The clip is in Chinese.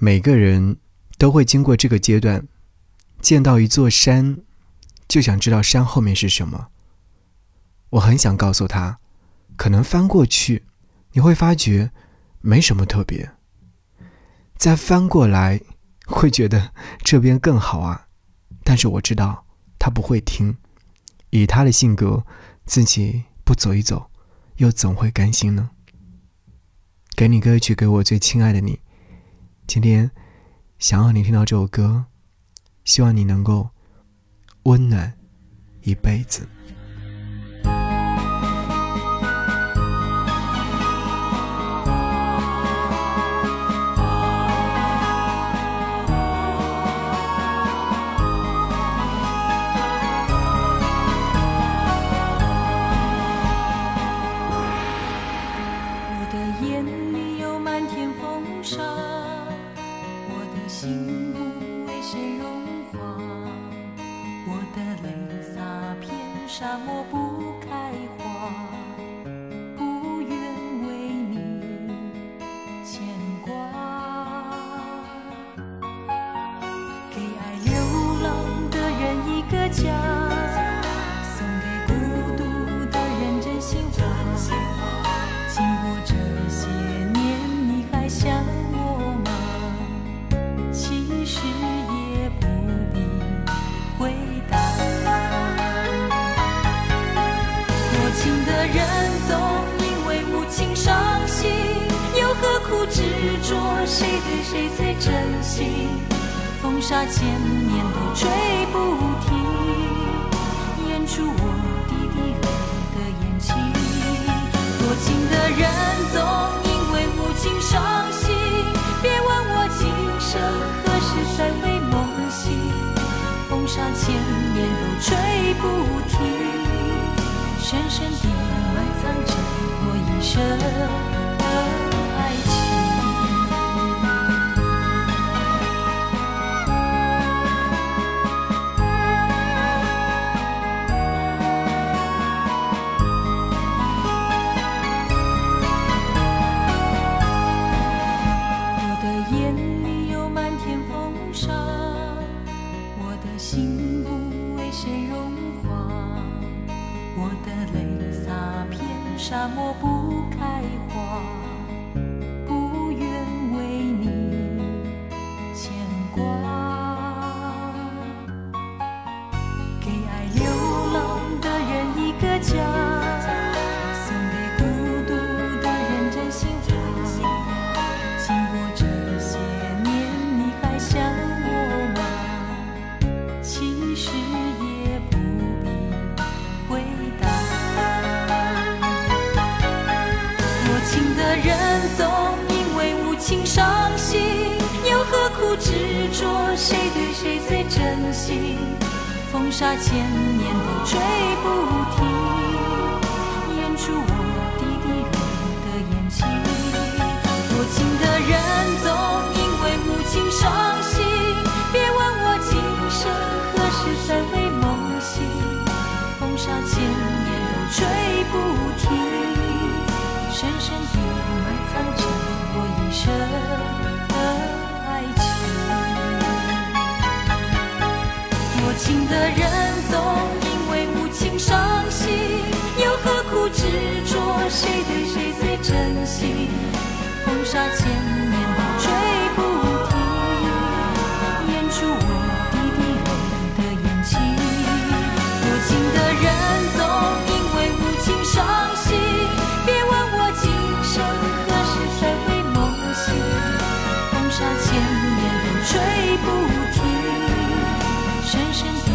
每个人都会经过这个阶段，见到一座山，就想知道山后面是什么。我很想告诉他，可能翻过去，你会发觉没什么特别；再翻过来，会觉得这边更好啊。但是我知道他不会听，以他的性格，自己不走一走，又怎会甘心呢？给你歌曲，给我最亲爱的你。今天想要你听到这首歌，希望你能够温暖一辈子。沙漠不又何苦执着谁对谁最真心？风沙千年都吹不停，演出我滴滴泪的眼睛。多情的人总因为无情伤心，别问我今生何时再会梦醒。风沙千年都吹不停。深深地埋藏着我一生沙漠不的人总因为无情伤心，又何苦执着谁对谁最真心？风沙千年都吹不停，演出我滴滴泪的眼睛。多情的人情的人总因为无情伤心，又何苦执着谁对谁最真心？风沙千年都吹不停，掩住我滴滴泪的眼睛。无情的人总因为无情伤心，别问我今生何时才会梦醒。风沙千年都追不停。passion.